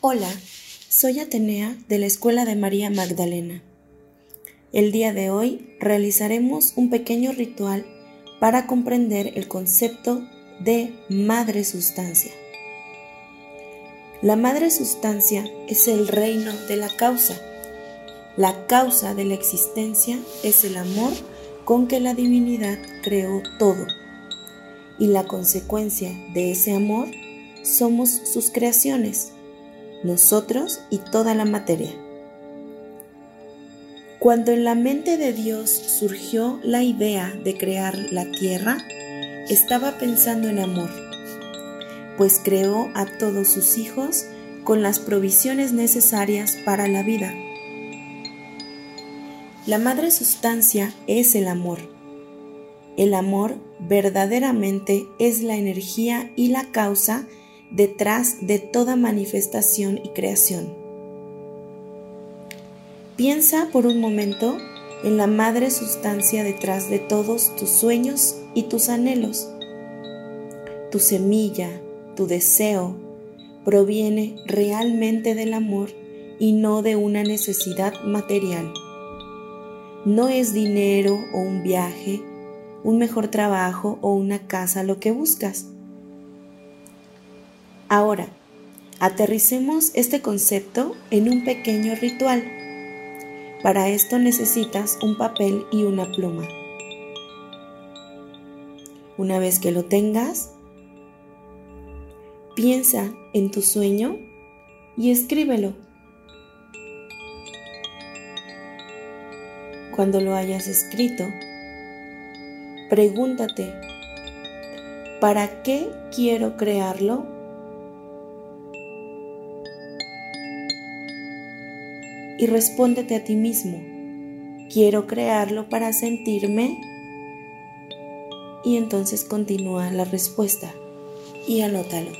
Hola, soy Atenea de la Escuela de María Magdalena. El día de hoy realizaremos un pequeño ritual para comprender el concepto de madre sustancia. La madre sustancia es el reino de la causa. La causa de la existencia es el amor con que la divinidad creó todo. Y la consecuencia de ese amor somos sus creaciones nosotros y toda la materia. Cuando en la mente de Dios surgió la idea de crear la tierra, estaba pensando en amor, pues creó a todos sus hijos con las provisiones necesarias para la vida. La madre sustancia es el amor. El amor verdaderamente es la energía y la causa detrás de toda manifestación y creación. Piensa por un momento en la madre sustancia detrás de todos tus sueños y tus anhelos. Tu semilla, tu deseo, proviene realmente del amor y no de una necesidad material. No es dinero o un viaje, un mejor trabajo o una casa lo que buscas Ahora, aterricemos este concepto en un pequeño ritual. Para esto necesitas un papel y una pluma. Una vez que lo tengas, piensa en tu sueño y escríbelo. Cuando lo hayas escrito, pregúntate, ¿para qué quiero crearlo? Y respóndete a ti mismo, quiero crearlo para sentirme. Y entonces continúa la respuesta y anótalo.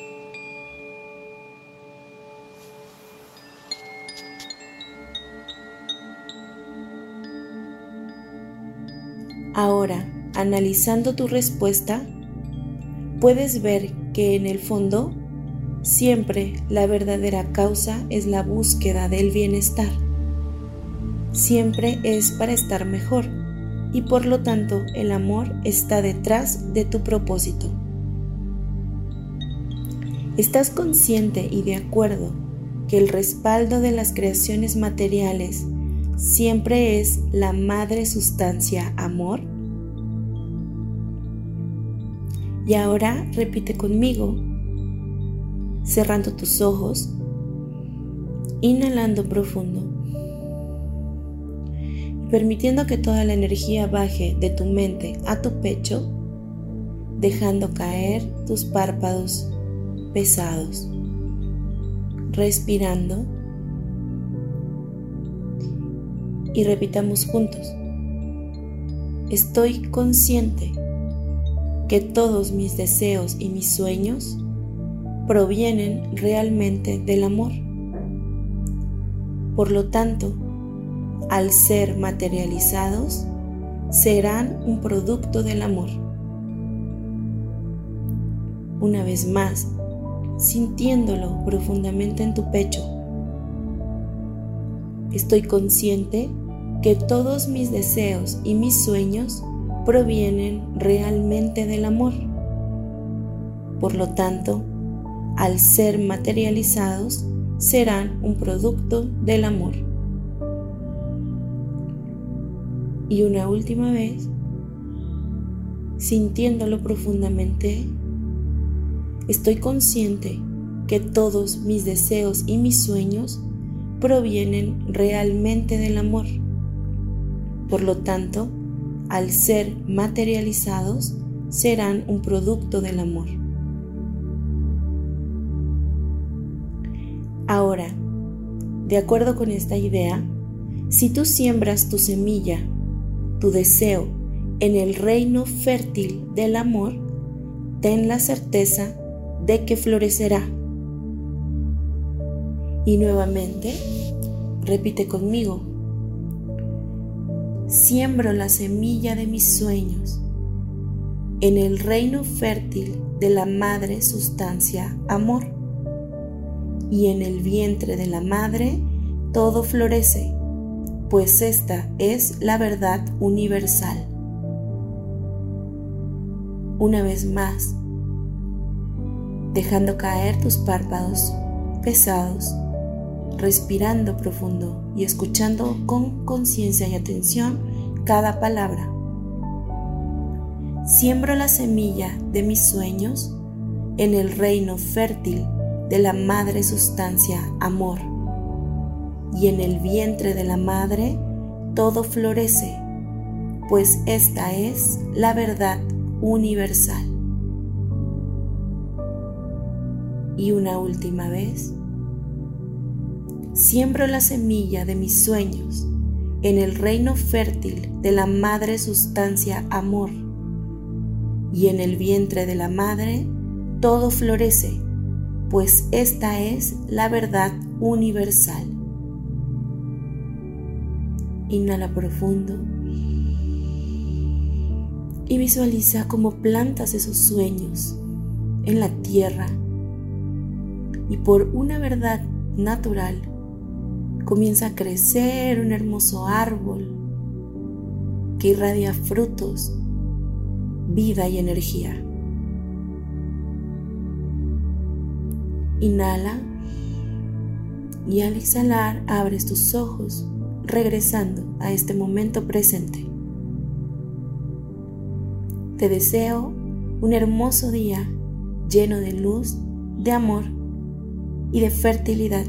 Ahora, analizando tu respuesta, puedes ver que en el fondo siempre la verdadera causa es la búsqueda del bienestar siempre es para estar mejor y por lo tanto el amor está detrás de tu propósito. ¿Estás consciente y de acuerdo que el respaldo de las creaciones materiales siempre es la madre sustancia amor? Y ahora repite conmigo, cerrando tus ojos, inhalando profundo permitiendo que toda la energía baje de tu mente a tu pecho, dejando caer tus párpados pesados, respirando y repitamos juntos. Estoy consciente que todos mis deseos y mis sueños provienen realmente del amor. Por lo tanto, al ser materializados, serán un producto del amor. Una vez más, sintiéndolo profundamente en tu pecho, estoy consciente que todos mis deseos y mis sueños provienen realmente del amor. Por lo tanto, al ser materializados, serán un producto del amor. Y una última vez, sintiéndolo profundamente, estoy consciente que todos mis deseos y mis sueños provienen realmente del amor. Por lo tanto, al ser materializados, serán un producto del amor. Ahora, de acuerdo con esta idea, si tú siembras tu semilla tu deseo en el reino fértil del amor, ten la certeza de que florecerá. Y nuevamente, repite conmigo, siembro la semilla de mis sueños en el reino fértil de la madre sustancia amor. y en el vientre de la madre todo florece, pues esta es la verdad universal. Una vez más, dejando caer tus párpados pesados, respirando profundo y escuchando con conciencia y atención cada palabra. Siembro la semilla de mis sueños en el reino fértil de la madre sustancia amor, y en el vientre de la madre todo florece, pues esta es la verdad universal. Y una última vez, siembro la semilla de mis sueños en el reino fértil de la madre sustancia amor, y en el vientre de la madre todo florece, pues esta es la verdad universal. Inhala profundo y visualiza cómo plantas esos sueños en la tierra y por una verdad natural comienza a crecer un hermoso árbol que irradia frutos, vida y energía. Inhala y al exhalar abres tus ojos regresando a este momento presente. Te deseo un hermoso día lleno de luz, de amor y de fertilidad